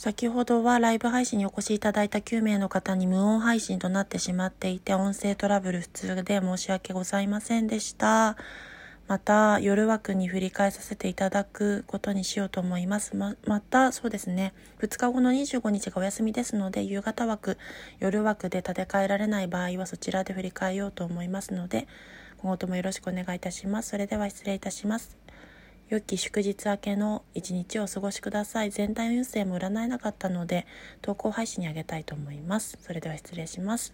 先ほどはライブ配信にお越しいただいた9名の方に無音配信となってしまっていて、音声トラブル普通で申し訳ございませんでした。また夜枠に振り返させていただくことにしようと思います。ままたそうですね、2日後の25日がお休みですので、夕方枠、夜枠で立て替えられない場合はそちらで振り返ようと思いますので、今後ともよろしくお願いいたします。それでは失礼いたします。良き祝日明けの一日をお過ごしください。全体運勢も占えなかったので、投稿配信にあげたいと思います。それでは失礼します。